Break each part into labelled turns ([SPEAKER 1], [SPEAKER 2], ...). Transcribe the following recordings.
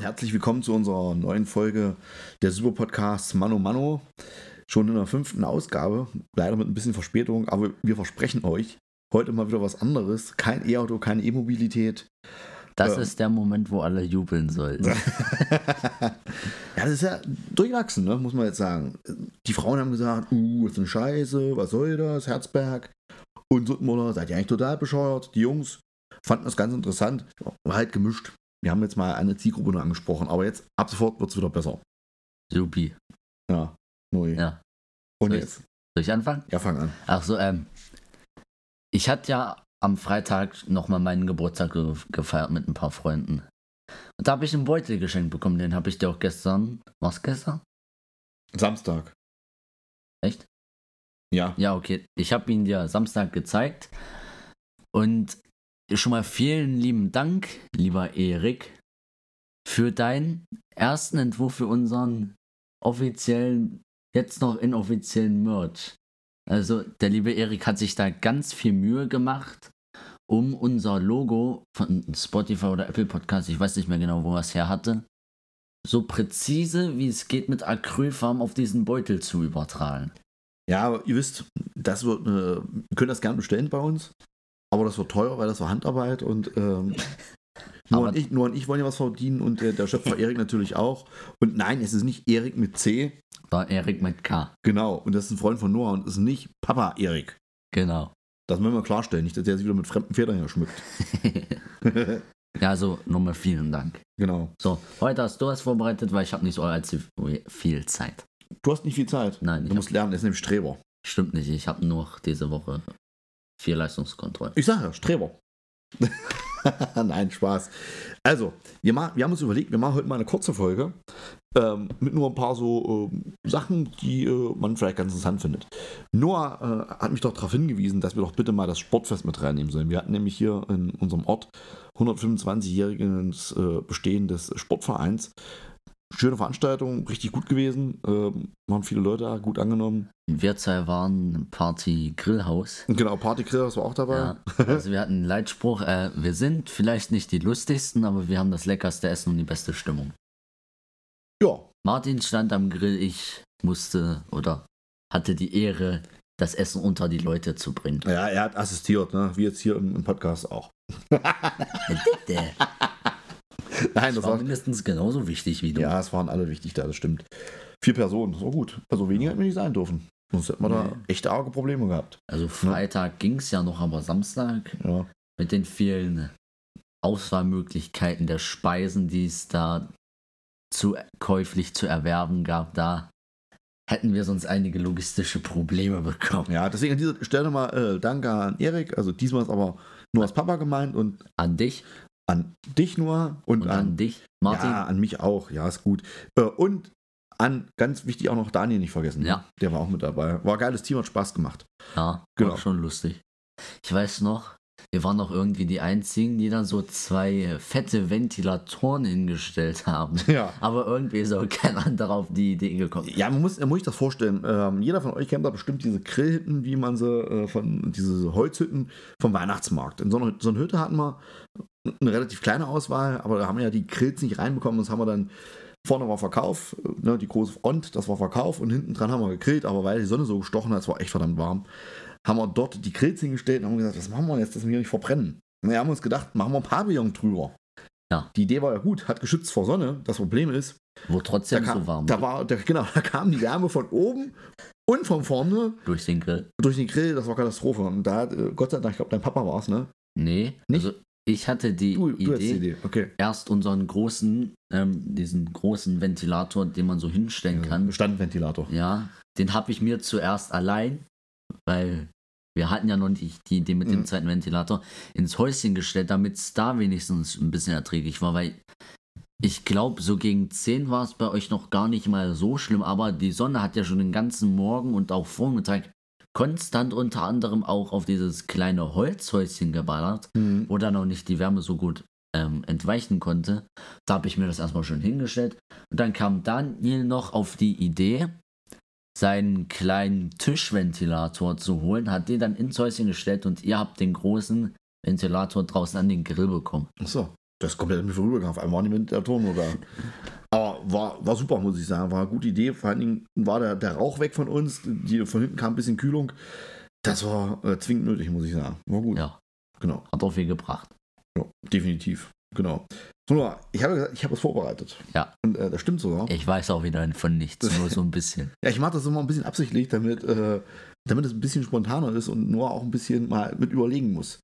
[SPEAKER 1] Und herzlich willkommen zu unserer neuen Folge der Super Podcasts Mano Mano. Schon in der fünften Ausgabe, leider mit ein bisschen Verspätung, aber wir versprechen euch heute mal wieder was anderes. Kein E-Auto, keine E-Mobilität.
[SPEAKER 2] Das
[SPEAKER 1] Ähm.
[SPEAKER 2] ist der Moment, wo alle jubeln sollten.
[SPEAKER 1] ja, das ist ja durchwachsen, ne? muss man jetzt sagen. Die Frauen haben gesagt, uh, ist eine Scheiße, was soll das, Herzberg. Und so oder seid ihr eigentlich total bescheuert? Die Jungs fanden das ganz interessant. War halt gemischt. Wir haben jetzt mal eine Zielgruppe nur angesprochen, aber jetzt ab sofort wird es wieder besser.
[SPEAKER 2] Supi.
[SPEAKER 1] Ja, neu.
[SPEAKER 2] Ja.
[SPEAKER 1] Und
[SPEAKER 2] Soll ich-
[SPEAKER 1] jetzt?
[SPEAKER 2] Soll ich anfangen?
[SPEAKER 1] Ja, fang an.
[SPEAKER 2] Ach so, ähm. Ich hatte ja am Freitag nochmal meinen Geburtstag ge gefeiert mit ein paar Freunden. Und da habe ich einen Beutel geschenkt bekommen. Den habe ich dir auch gestern. Was gestern?
[SPEAKER 1] Samstag.
[SPEAKER 2] Echt?
[SPEAKER 1] Ja.
[SPEAKER 2] Ja, okay. Ich habe ihn dir Samstag gezeigt. Und schon mal vielen lieben Dank, lieber Erik, für deinen ersten Entwurf für unseren offiziellen, jetzt noch inoffiziellen Merch. Also der liebe Erik hat sich da ganz viel Mühe gemacht, um unser Logo von Spotify oder Apple Podcast, ich weiß nicht mehr genau, wo er es her hatte, so präzise wie es geht mit Acrylfarben auf diesen Beutel zu übertragen.
[SPEAKER 1] Ja, aber ihr wisst, das wird wir können das gerne bestellen bei uns, aber das wird teuer, weil das war Handarbeit und ähm, nur, und ich, nur und ich wollen ja was verdienen und der, der Schöpfer Erik natürlich auch. Und nein, es ist nicht Erik mit C,
[SPEAKER 2] War Erik mit K.
[SPEAKER 1] genau. Und das ist ein Freund von Noah und es ist nicht Papa Erik.
[SPEAKER 2] Genau.
[SPEAKER 1] Das müssen wir klarstellen, nicht, dass der sich wieder mit fremden Federn hier schmückt.
[SPEAKER 2] ja, also nochmal vielen Dank.
[SPEAKER 1] genau.
[SPEAKER 2] So, heute hast du was vorbereitet, weil ich habe nicht so allzu viel Zeit.
[SPEAKER 1] Du hast nicht viel Zeit.
[SPEAKER 2] Nein,
[SPEAKER 1] Du
[SPEAKER 2] ich
[SPEAKER 1] musst lernen, er ist nämlich Streber.
[SPEAKER 2] stimmt nicht. Ich habe nur diese Woche vier Leistungskontrollen.
[SPEAKER 1] Ich sage ja, Streber. Nein, Spaß. Also, wir, ma- wir haben uns überlegt, wir machen heute mal eine kurze Folge ähm, mit nur ein paar so ähm, Sachen, die äh, man vielleicht ganz interessant findet. Noah äh, hat mich doch darauf hingewiesen, dass wir doch bitte mal das Sportfest mit reinnehmen sollen. Wir hatten nämlich hier in unserem Ort 125-jähriges äh, Bestehen des Sportvereins. Schöne Veranstaltung, richtig gut gewesen. Ähm, waren viele Leute da, gut angenommen.
[SPEAKER 2] Wir zwei waren Party Grillhaus.
[SPEAKER 1] Genau, Partygrill war auch dabei.
[SPEAKER 2] Ja, also wir hatten einen Leitspruch, äh, wir sind vielleicht nicht die lustigsten, aber wir haben das leckerste Essen und die beste Stimmung.
[SPEAKER 1] ja
[SPEAKER 2] Martin stand am Grill, ich musste oder hatte die Ehre, das Essen unter die Leute zu bringen.
[SPEAKER 1] Ja, er hat assistiert, ne? wie jetzt hier im, im Podcast auch. Nein, das
[SPEAKER 2] war
[SPEAKER 1] war.
[SPEAKER 2] mindestens genauso wichtig wie du.
[SPEAKER 1] Ja, es waren alle wichtig da, das stimmt. Vier Personen, das war gut. Also weniger hätten wir nicht sein dürfen. Sonst hätten wir da
[SPEAKER 2] Nee.
[SPEAKER 1] echte arge Probleme gehabt.
[SPEAKER 2] Also Freitag ging es ja noch, aber Samstag
[SPEAKER 1] Ja.
[SPEAKER 2] mit den vielen Auswahlmöglichkeiten der Speisen, die es da zu käuflich zu erwerben gab, da hätten wir sonst einige logistische Probleme bekommen.
[SPEAKER 1] ja, deswegen an dieser Stelle mal äh, Danke an Erik. Also diesmal ist aber nur als Papa gemeint und
[SPEAKER 2] An dich
[SPEAKER 1] an dich nur und,
[SPEAKER 2] und
[SPEAKER 1] an,
[SPEAKER 2] an dich, Martin.
[SPEAKER 1] Ja, an mich auch. Ja, ist gut. Äh, und an, ganz wichtig, auch noch Daniel nicht vergessen.
[SPEAKER 2] Ja.
[SPEAKER 1] Der war auch mit dabei. War ein geiles Team, hat Spaß gemacht.
[SPEAKER 2] Ja,
[SPEAKER 1] Genau.
[SPEAKER 2] schon lustig. Ich weiß noch, wir waren noch irgendwie die einzigen, die dann so zwei fette Ventilatoren hingestellt haben.
[SPEAKER 1] Ja.
[SPEAKER 2] Aber irgendwie ist auch kein anderer auf die Idee gekommen.
[SPEAKER 1] Ja, man muss, man muss sich das vorstellen. Ähm, jeder von euch kennt da bestimmt diese Grillhütten, wie man sie äh, von, diese Holzhütten vom Weihnachtsmarkt. In so einer, so einer Hütte hatten wir eine relativ kleine Auswahl, aber da haben wir ja die Grills nicht reinbekommen. Das haben wir dann, vorne war Verkauf, ne, die große Front, das war Verkauf und hinten dran haben wir gegrillt, aber weil die Sonne so gestochen hat, es war echt verdammt warm, haben wir dort die Grills hingestellt und haben gesagt, was machen wir jetzt, dass wir hier nicht verbrennen? Und wir haben uns gedacht, machen wir ein Pavillon drüber.
[SPEAKER 2] Ja.
[SPEAKER 1] Die Idee war ja gut, hat geschützt vor Sonne. Das Problem ist,
[SPEAKER 2] Wo
[SPEAKER 1] da
[SPEAKER 2] trotzdem
[SPEAKER 1] kam,
[SPEAKER 2] so warm
[SPEAKER 1] da war, da, genau, da kam die Wärme von oben und von vorne
[SPEAKER 2] durch den Grill.
[SPEAKER 1] durch den Grill. Das war Katastrophe. Und da hat, äh, Gott sei Dank, ich glaube, dein Papa war es, ne?
[SPEAKER 2] Nee,
[SPEAKER 1] Nicht?
[SPEAKER 2] also ich hatte die
[SPEAKER 1] Du, du hast die
[SPEAKER 2] Idee,
[SPEAKER 1] Idee. Okay.
[SPEAKER 2] erst unseren großen, ähm, diesen großen Ventilator, den man so hinstellen kann.
[SPEAKER 1] Standventilator.
[SPEAKER 2] Ja, den habe ich mir zuerst allein, weil wir hatten ja noch nicht die Idee mit
[SPEAKER 1] Mhm.
[SPEAKER 2] dem zweiten Ventilator, ins Häuschen gestellt, damit es da wenigstens ein bisschen erträglich war, weil ich glaube, so gegen 10 war es bei euch noch gar nicht mal so schlimm, aber die Sonne hat ja schon den ganzen Morgen und auch Vormittag konstant unter anderem auch auf dieses kleine Holzhäuschen geballert,
[SPEAKER 1] Mhm.
[SPEAKER 2] wo dann auch nicht die Wärme so gut ähm, entweichen konnte. Da habe ich mir das erstmal schön hingestellt. Und dann kam Daniel noch auf die Idee, seinen kleinen Tischventilator zu holen, hat den dann ins Häuschen gestellt und ihr habt den großen Ventilator draußen an den Grill bekommen.
[SPEAKER 1] Achso. das ist komplett mit vorübergegangen. Auf einmal war nicht mehr der Ton da. Aber war, war super, muss ich sagen. War eine gute Idee. Vor allen Dingen war der, der Rauch weg von uns. Die, von hinten kam ein bisschen Kühlung. Das war äh, zwingend nötig, muss ich sagen. War gut.
[SPEAKER 2] Ja,
[SPEAKER 1] Genau.
[SPEAKER 2] hat auch viel gebracht.
[SPEAKER 1] Ja, definitiv. Genau. So, ich habe gesagt, ich habe es vorbereitet.
[SPEAKER 2] Ja.
[SPEAKER 1] Und äh, das stimmt sogar.
[SPEAKER 2] Ich weiß auch wieder von nichts, nur so ein bisschen.
[SPEAKER 1] Ja, ich mache das immer ein bisschen absichtlich, damit, äh, damit es ein bisschen spontaner ist und nur auch ein bisschen mal mit überlegen muss.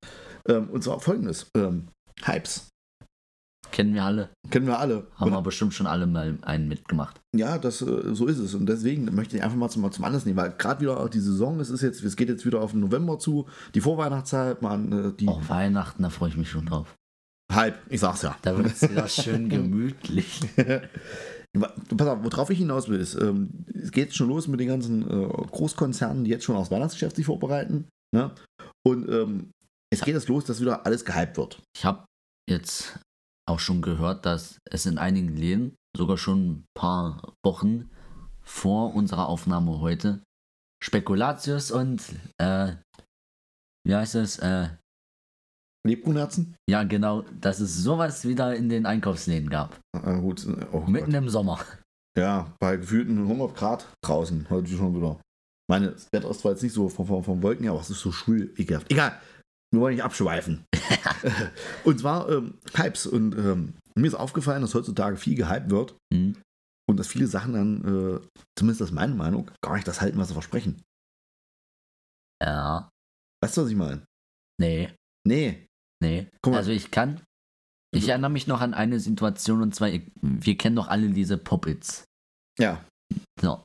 [SPEAKER 1] Ähm, und zwar folgendes: ähm, Hypes.
[SPEAKER 2] Kennen wir alle.
[SPEAKER 1] Kennen wir alle.
[SPEAKER 2] Haben wir bestimmt schon alle mal einen mitgemacht.
[SPEAKER 1] ja, das, äh, so ist es. Und deswegen möchte ich einfach mal zum, zum Anlass nehmen, weil gerade wieder auch die Saison, es ist jetzt, es geht jetzt wieder auf den November zu, die Vorweihnachtszeit, man, äh, die
[SPEAKER 2] Oh, Weihnachten, da freue ich mich schon drauf.
[SPEAKER 1] Hype, ich sag's ja.
[SPEAKER 2] Da wird es wieder schön gemütlich.
[SPEAKER 1] Pass auf, worauf ich hinaus will, ist, ähm, es geht schon los mit den ganzen äh, Großkonzernen, die jetzt schon aufs Weihnachtsgeschäft sich vorbereiten. Ne? Und ähm, es geht jetzt los, dass wieder alles gehypt wird.
[SPEAKER 2] Ich habe jetzt auch schon gehört, dass es in einigen Läden, sogar schon ein paar Wochen vor unserer Aufnahme heute, Spekulatius und, äh, wie heißt es, äh,
[SPEAKER 1] Lebkuchenherzen?
[SPEAKER 2] ja genau, dass es sowas wieder in den Einkaufsläden gab.
[SPEAKER 1] Ah, gut. Oh
[SPEAKER 2] Mitten
[SPEAKER 1] Gott.
[SPEAKER 2] im Sommer.
[SPEAKER 1] Ja, bei gefühlten 100 Grad draußen heute schon wieder. Meine, das Wetter ist zwar jetzt nicht so vom, vom, vom Wolken her, aber es ist so schwül, ekelhaft. Egal, wir wollen nicht abschweifen. und zwar ähm, Hypes. Und ähm, mir ist aufgefallen, dass heutzutage viel gehypt wird
[SPEAKER 2] Hm?
[SPEAKER 1] und dass viele Sachen dann, äh, zumindest das ist meine Meinung, gar nicht das halten, was sie versprechen.
[SPEAKER 2] Ja,
[SPEAKER 1] Weißt du, was ich meine?
[SPEAKER 2] nee,
[SPEAKER 1] Nee.
[SPEAKER 2] nee.
[SPEAKER 1] Guck mal.
[SPEAKER 2] Also ich kann, ich erinnere mich noch an eine Situation und zwar, wir kennen doch alle diese Pop-Its.
[SPEAKER 1] Ja.
[SPEAKER 2] So.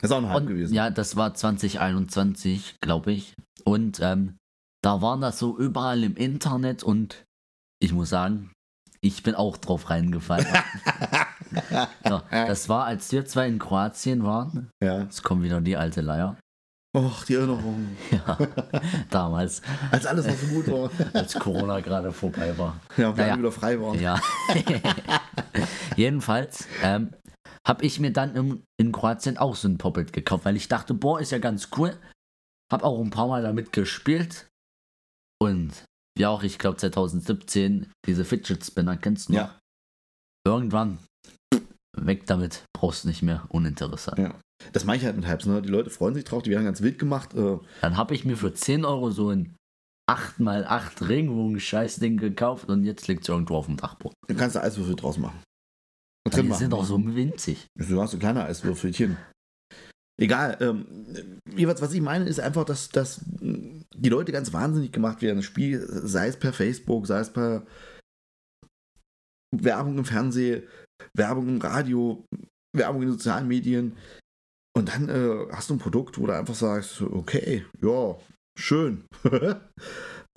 [SPEAKER 1] Das ist auch ein Hype gewesen.
[SPEAKER 2] ja, das war 2021, glaube ich. Und ähm, da waren das so überall im Internet und ich muss sagen, ich bin auch drauf reingefallen. so, das war, als wir zwei in Kroatien waren.
[SPEAKER 1] ja.
[SPEAKER 2] Jetzt kommt wieder die alte Leier.
[SPEAKER 1] Och, die Erinnerung.
[SPEAKER 2] Ja, damals,
[SPEAKER 1] Als alles noch so gut war.
[SPEAKER 2] als Corona gerade vorbei war.
[SPEAKER 1] Ja, wir
[SPEAKER 2] Naja.
[SPEAKER 1] wieder frei waren.
[SPEAKER 2] Ja. Jedenfalls ähm, habe ich mir dann im, in Kroatien auch so ein Poppet gekauft, weil ich dachte, boah, ist ja ganz cool. Hab auch ein paar Mal damit gespielt. Und wie auch, ich glaube 2017, diese Fidget Spinner kennst du noch?
[SPEAKER 1] Ja.
[SPEAKER 2] Irgendwann weg damit, brauchst du nicht mehr, uninteressant.
[SPEAKER 1] Ja. Das mache ich halt mit Hypes. Ne? Die Leute freuen sich drauf, die werden ganz wild gemacht. Äh,
[SPEAKER 2] Dann habe ich mir für 10 Euro so ein 8x8 Regenbogen-Scheißding gekauft und jetzt liegt es irgendwo auf dem Dachboden.
[SPEAKER 1] du kannst da Eiswürfel draus machen. Und drin
[SPEAKER 2] Die
[SPEAKER 1] machen.
[SPEAKER 2] sind doch so winzig.
[SPEAKER 1] Du hast so kleine Eiswürfelchen. Egal. Ähm, jeweils, was ich meine, ist einfach, dass, dass die Leute ganz wahnsinnig gemacht werden. Das Spiel, sei es per Facebook, sei es per Werbung im Fernsehen, Werbung im Radio, Werbung in sozialen Medien. Und dann äh, hast du ein Produkt, wo du einfach sagst, okay, ja, schön.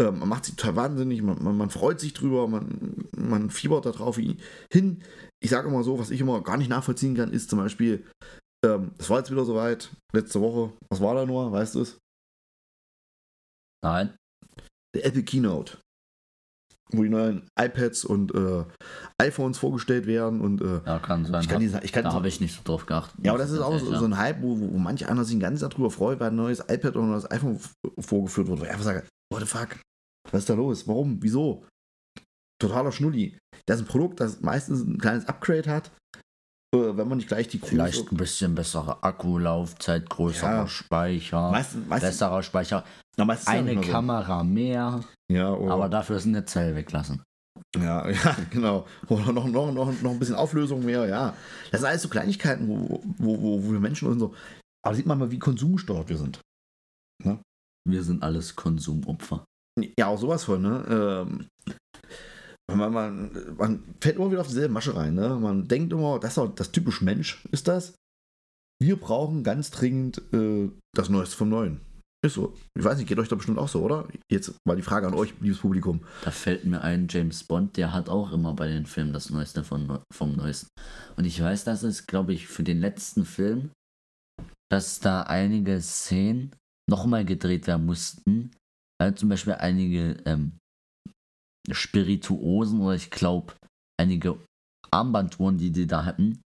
[SPEAKER 1] ähm, man macht sich total wahnsinnig, man, man, man freut sich drüber, man, man fiebert darauf hin. Ich sage immer so, was ich immer gar nicht nachvollziehen kann, ist zum Beispiel, ähm, das war jetzt wieder soweit, letzte Woche, was war da nur, weißt du es?
[SPEAKER 2] Nein,
[SPEAKER 1] Der Apple Keynote. Wo die neuen iPads und äh, iPhones vorgestellt werden und äh,
[SPEAKER 2] ja, kann sein.
[SPEAKER 1] ich kann die, ich kann
[SPEAKER 2] da habe ich nicht so drauf geachtet.
[SPEAKER 1] Ja, aber das ist auch so, so ein Hype, wo, wo manch einer sich Tag drüber freut, weil ein neues iPad oder ein neues iPhone vorgeführt wird. Wo ich einfach sage, what the fuck? Was ist da los? Warum? Wieso? Totaler Schnulli. Das ist ein Produkt, das meistens ein kleines Upgrade hat, wenn man nicht gleich die Größe...
[SPEAKER 2] Vielleicht ein bisschen bessere Akkulaufzeit, größerer
[SPEAKER 1] Ja.
[SPEAKER 2] Speicher,
[SPEAKER 1] Meistens, meistens,
[SPEAKER 2] besserer Speicher,
[SPEAKER 1] na,
[SPEAKER 2] eine
[SPEAKER 1] so.
[SPEAKER 2] Kamera mehr,
[SPEAKER 1] Ja, oder,
[SPEAKER 2] aber dafür ist eine Zelle weglassen.
[SPEAKER 1] ja, ja, genau. Oder noch, noch, noch, noch ein bisschen Auflösung mehr, ja. Das sind alles so Kleinigkeiten, wo, wo, wo, wo wir Menschen und so... Aber sieht man mal, wie konsumgesteuert wir sind.
[SPEAKER 2] Wir sind alles Konsumopfer.
[SPEAKER 1] Ja, auch sowas von, ne? Ähm, man, man, man fällt immer wieder auf dieselbe Masche rein, ne? Man denkt immer, das ist das typisch Mensch, ist das. Wir brauchen ganz dringend äh, das Neueste vom Neuen. Ist so. Ich weiß nicht, geht euch da bestimmt auch so, oder? Jetzt mal die Frage an euch, liebes Publikum.
[SPEAKER 2] Da fällt mir ein, James Bond, der hat auch immer bei den Filmen das Neueste von, vom Neuesten. Und ich weiß, dass es, glaube ich, für den letzten Film, dass da einige Szenen nochmal gedreht werden mussten. Weil zum Beispiel einige ähm, Spirituosen oder ich glaube einige Armbanduhren, die die da hatten,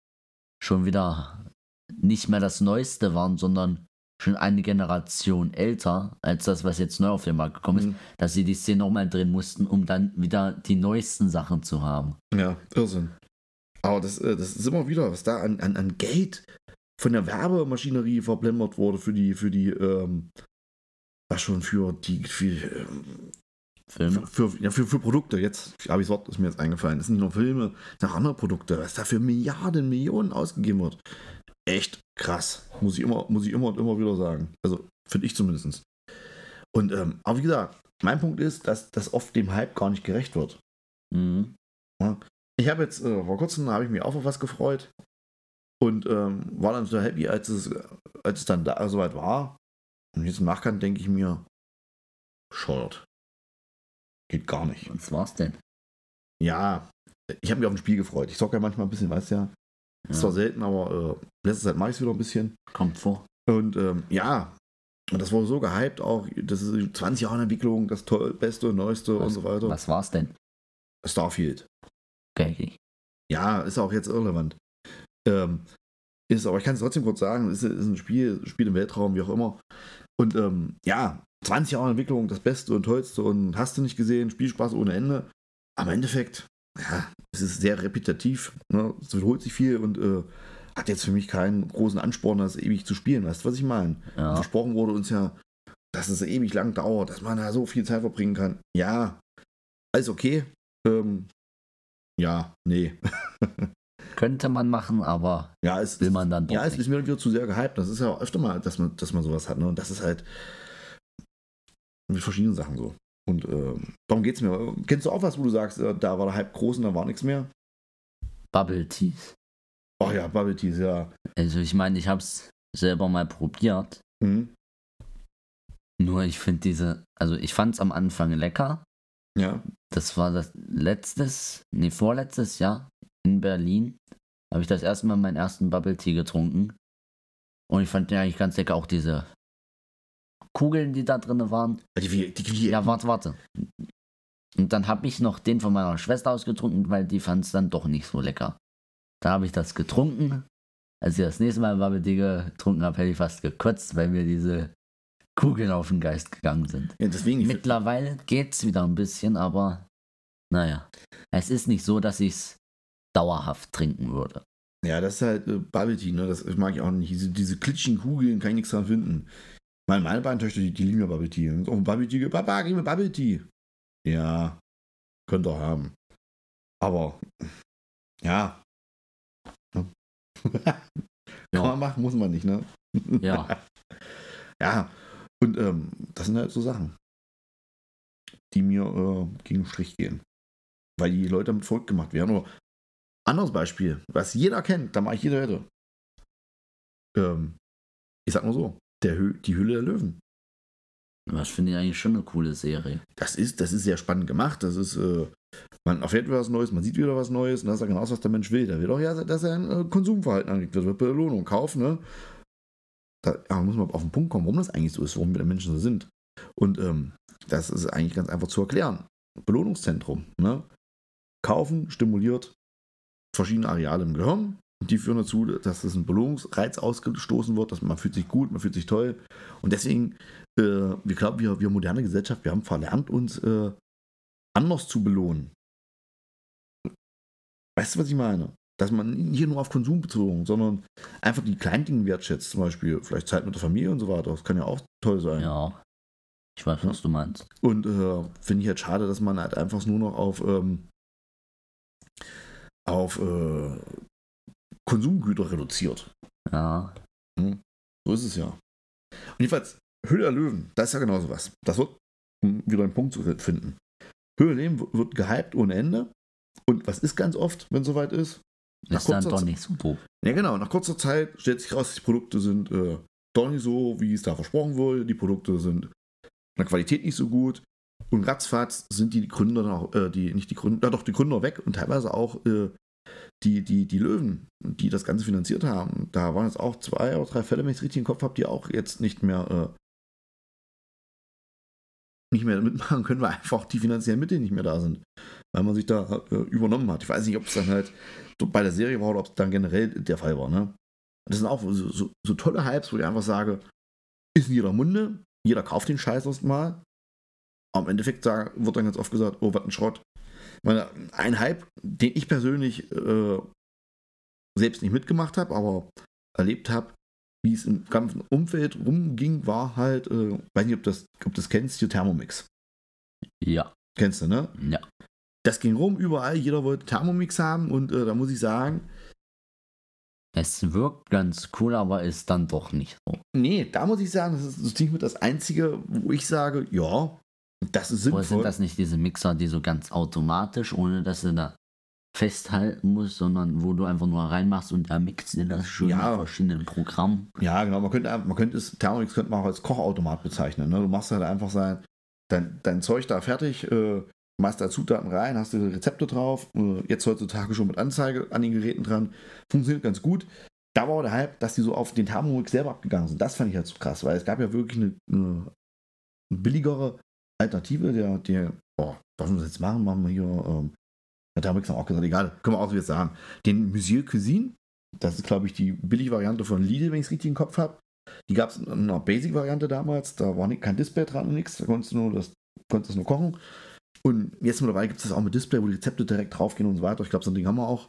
[SPEAKER 2] schon wieder nicht mehr das Neueste waren, sondern schon eine Generation älter als das, was jetzt neu auf den Markt gekommen ist,
[SPEAKER 1] Mhm.
[SPEAKER 2] dass sie die Szene nochmal drehen mussten, um dann wieder die neuesten Sachen zu haben.
[SPEAKER 1] Ja, Irrsinn. Aber das, äh, das ist immer wieder, was da an, an, an Geld von der Werbemaschinerie verblendert wurde für die, für die, ähm, was schon für die, für, ähm,
[SPEAKER 2] Filme.
[SPEAKER 1] für, für, ja, für, für Produkte, jetzt habe ich das Wort, ist mir jetzt eingefallen. Das sind nicht nur Filme, auch andere Produkte, was da für Milliarden, Millionen ausgegeben wird. Echt krass. Muss ich immer, muss ich immer und immer wieder sagen. Also, finde ich zumindest. Und, ähm, aber wie gesagt, mein Punkt ist, dass das oft dem Hype gar nicht gerecht wird.
[SPEAKER 2] Mhm.
[SPEAKER 1] Ich habe jetzt, äh, vor kurzem habe ich mich auch auf was gefreut und ähm, war dann so happy, als es, als es dann da soweit war. Und jetzt im Nachgang denke ich mir, schort. Geht gar nicht.
[SPEAKER 2] Was war's denn?
[SPEAKER 1] Ja, ich habe mich auf ein Spiel gefreut. Ich zocke ja manchmal ein bisschen, weißt du ja. Ist
[SPEAKER 2] Ja,
[SPEAKER 1] zwar selten, aber äh, letzte Zeit mache ich es wieder ein bisschen.
[SPEAKER 2] kommt vor.
[SPEAKER 1] Und ähm, ja, und das wurde so gehypt auch. Das ist 20 Jahre Entwicklung, das toll, Beste und Neueste und
[SPEAKER 2] Was,
[SPEAKER 1] so weiter.
[SPEAKER 2] was war's denn?
[SPEAKER 1] Starfield.
[SPEAKER 2] Okay.
[SPEAKER 1] Ja, ist auch jetzt irrelevant. Ähm, ist, aber ich kann es trotzdem kurz sagen, ist, ist ein Spiel, Spiel im Weltraum, wie auch immer. Und ähm, ja, 20 Jahre Entwicklung, das Beste und Tollste und hast du nicht gesehen, Spielspaß ohne Ende. Aber im Endeffekt, ja, es ist sehr repetitiv, ne? es wiederholt sich viel und äh, hat jetzt für mich keinen großen Ansporn, das ewig zu spielen. Weißt du, was ich meine?
[SPEAKER 2] Ja.
[SPEAKER 1] Versprochen wurde uns ja, dass es ewig lang dauert, dass man da so viel Zeit verbringen kann. Ja, alles okay. Ähm, ja, nee.
[SPEAKER 2] Könnte man machen, aber
[SPEAKER 1] Ja, es
[SPEAKER 2] will man dann doch
[SPEAKER 1] Ja, es
[SPEAKER 2] nicht.
[SPEAKER 1] ist mir wieder zu sehr gehypt. Das ist ja auch öfter mal, dass man, dass man sowas hat. Ne? Und das ist halt mit verschiedenen Sachen so. Und ähm, darum geht es mir. Kennst du auch was, wo du sagst, äh, da war der Hype groß und da war nichts mehr?
[SPEAKER 2] Bubble Teas.
[SPEAKER 1] Oh ja, Bubble Teas, ja.
[SPEAKER 2] Also ich meine, ich hab's selber mal probiert.
[SPEAKER 1] Mhm.
[SPEAKER 2] Nur ich finde diese, also ich fand's am Anfang lecker.
[SPEAKER 1] Ja.
[SPEAKER 2] Das war das letztes, nee, vorletztes Jahr in Berlin. Habe ich das erste Mal meinen ersten Bubble Tea getrunken. Und ich fand den eigentlich ganz lecker. Auch diese Kugeln, die da drin waren.
[SPEAKER 1] Die, die, die, die,
[SPEAKER 2] Ja, warte, warte. Und dann habe ich noch den von meiner Schwester ausgetrunken, weil die fand es dann doch nicht so lecker. Da habe ich das getrunken. Als ich das nächste Mal Bubble getrunken habe, hätte ich fast gekotzt, weil mir diese Kugeln auf den Geist gegangen sind.
[SPEAKER 1] ja, deswegen,
[SPEAKER 2] Mittlerweile geht's wieder ein bisschen, aber naja. Es ist nicht so, dass ich es dauerhaft trinken würde.
[SPEAKER 1] ja, das ist halt äh, Bubble Tea, ne? Das mag ich auch nicht. Diese, diese klitschigen Kugeln kann ich nichts dran finden. Meine, meine beiden Töchter, die, die lieben ja Bubble Tea. Und auch Bubble Tea, Papa, gib mir Bubble Tea. Ja, könnt ihr haben. Aber, ja. Kann
[SPEAKER 2] Ja.
[SPEAKER 1] man machen, muss man nicht, ne?
[SPEAKER 2] Ja.
[SPEAKER 1] Ja, und ähm, das sind halt so Sachen, die mir äh, gegen den Strich gehen. Weil die Leute damit verrückt gemacht werden. Oder anderes Beispiel, was jeder kennt, da mache ich jede Wette. Ähm, ich sag nur so, der die Hülle der Löwen.
[SPEAKER 2] Das finde ich eigentlich schon eine coole Serie.
[SPEAKER 1] Das ist, das ist sehr spannend gemacht. Das ist, äh, man erfährt wieder was Neues, man sieht wieder was Neues. Und das ist ja genau das, was der Mensch will. Der will doch ja, dass er ein äh, Konsumverhalten anlegt wird, wird Belohnung kaufen. Ne? Da ja, muss man auf den Punkt kommen, warum das eigentlich so ist, warum wir Menschen so sind. Und ähm, das ist eigentlich ganz einfach zu erklären. Belohnungszentrum. Ne? Kaufen stimuliert verschiedene Areale im Gehirn. Und die führen dazu, dass es ein Belohnungsreiz ausgestoßen wird, dass man fühlt sich gut, man fühlt sich toll. Und deswegen, äh, wir glauben, wir, wir moderne Gesellschaft, wir haben verlernt, uns äh, anders zu belohnen. Weißt du, was ich meine? Dass man nicht nur auf Konsum bezogen, sondern einfach die kleinen Dinge wertschätzt. Zum Beispiel vielleicht Zeit mit der Familie und so weiter. Das kann ja auch toll sein.
[SPEAKER 2] Ja. Ich weiß, was du meinst.
[SPEAKER 1] Und äh, finde ich halt schade, dass man halt einfach nur noch auf, ähm, auf äh, Konsumgüter reduziert.
[SPEAKER 2] Ja.
[SPEAKER 1] So ist es ja. Und jedenfalls, Höhle der Löwen, das ist ja genauso was. Das wird, um wieder einen Punkt zu finden. Höhle der Löwen wird gehypt ohne Ende. Und was ist ganz oft, wenn es soweit ist? Nach
[SPEAKER 2] Ist dann doch nicht so doof.
[SPEAKER 1] Ja, genau. Nach kurzer Zeit stellt sich raus, die Produkte sind äh, doch nicht so, wie es da versprochen wurde. Die Produkte sind in der Qualität nicht so gut. Und ratzfatz sind die Gründer auch, äh, die, nicht die Gründer, ja doch die Gründer weg und teilweise auch äh, die, die, die Löwen, die das Ganze finanziert haben. Da waren jetzt auch zwei oder drei Fälle, wenn ich es richtig im Kopf habe, die auch jetzt nicht mehr äh, nicht mehr mitmachen können, weil einfach die finanziellen Mittel nicht mehr da sind. Weil man sich da äh, übernommen hat. Ich weiß nicht, ob es dann halt so bei der Serie war oder ob es dann generell der Fall war. Ne? Das sind auch so, so, so tolle Hypes, wo ich einfach sage, ist in jeder Munde, jeder kauft den Scheiß erstmal. Aber im Endeffekt sagen, wird dann ganz oft gesagt, oh, was ein Schrott. Meine, ein Hype, den ich persönlich äh, selbst nicht mitgemacht habe, aber erlebt habe, wie es im ganzen Umfeld rumging, war halt, äh, weiß nicht, ob das, ob das kennst, die Thermomix.
[SPEAKER 2] Ja.
[SPEAKER 1] Kennst du, ne?
[SPEAKER 2] Ja.
[SPEAKER 1] Das ging rum, überall, jeder wollte Thermomix haben und äh, da muss ich sagen,
[SPEAKER 2] Es wirkt ganz cool, aber ist dann doch nicht so.
[SPEAKER 1] nee, da muss ich sagen, das ist ziemlich mit das Einzige, wo ich sage, ja, das ist
[SPEAKER 2] Oder
[SPEAKER 1] sinnvoll.
[SPEAKER 2] sind das nicht diese Mixer, die so ganz automatisch, ohne dass du da festhalten musst, sondern wo du einfach nur reinmachst und der mixt dir das schön
[SPEAKER 1] Ja.
[SPEAKER 2] mit verschiedenen Programmen?
[SPEAKER 1] Ja, genau. Man könnte, man könnte es, Thermomix könnte man auch als Kochautomat bezeichnen. Ne? Du machst halt einfach sein, dein, dein Zeug da fertig, äh, machst da Zutaten rein, hast du Rezepte drauf. Äh, jetzt heutzutage schon mit Anzeige an den Geräten dran. Funktioniert ganz gut. Da war der Hype, dass die so auf den Thermomix selber abgegangen sind. Das fand ich halt so krass, weil es gab ja wirklich eine, eine billigere Alternative, der, der, boah, was wir jetzt machen? Machen wir hier, ähm, der Thermomix haben auch gesagt, egal, können wir auch so sagen. Den Monsieur Cuisine, das ist, glaube ich, die billige Variante von Lidl, wenn ich es richtig im Kopf habe. Die gab es in einer Basic-Variante damals. Da war kein Display dran und nichts. Da konntest du nur das, konntest nur kochen. Und jetzt mittlerweile gibt es das auch mit Display, wo die Rezepte direkt draufgehen und so weiter. Ich glaube, so ein Ding haben wir auch.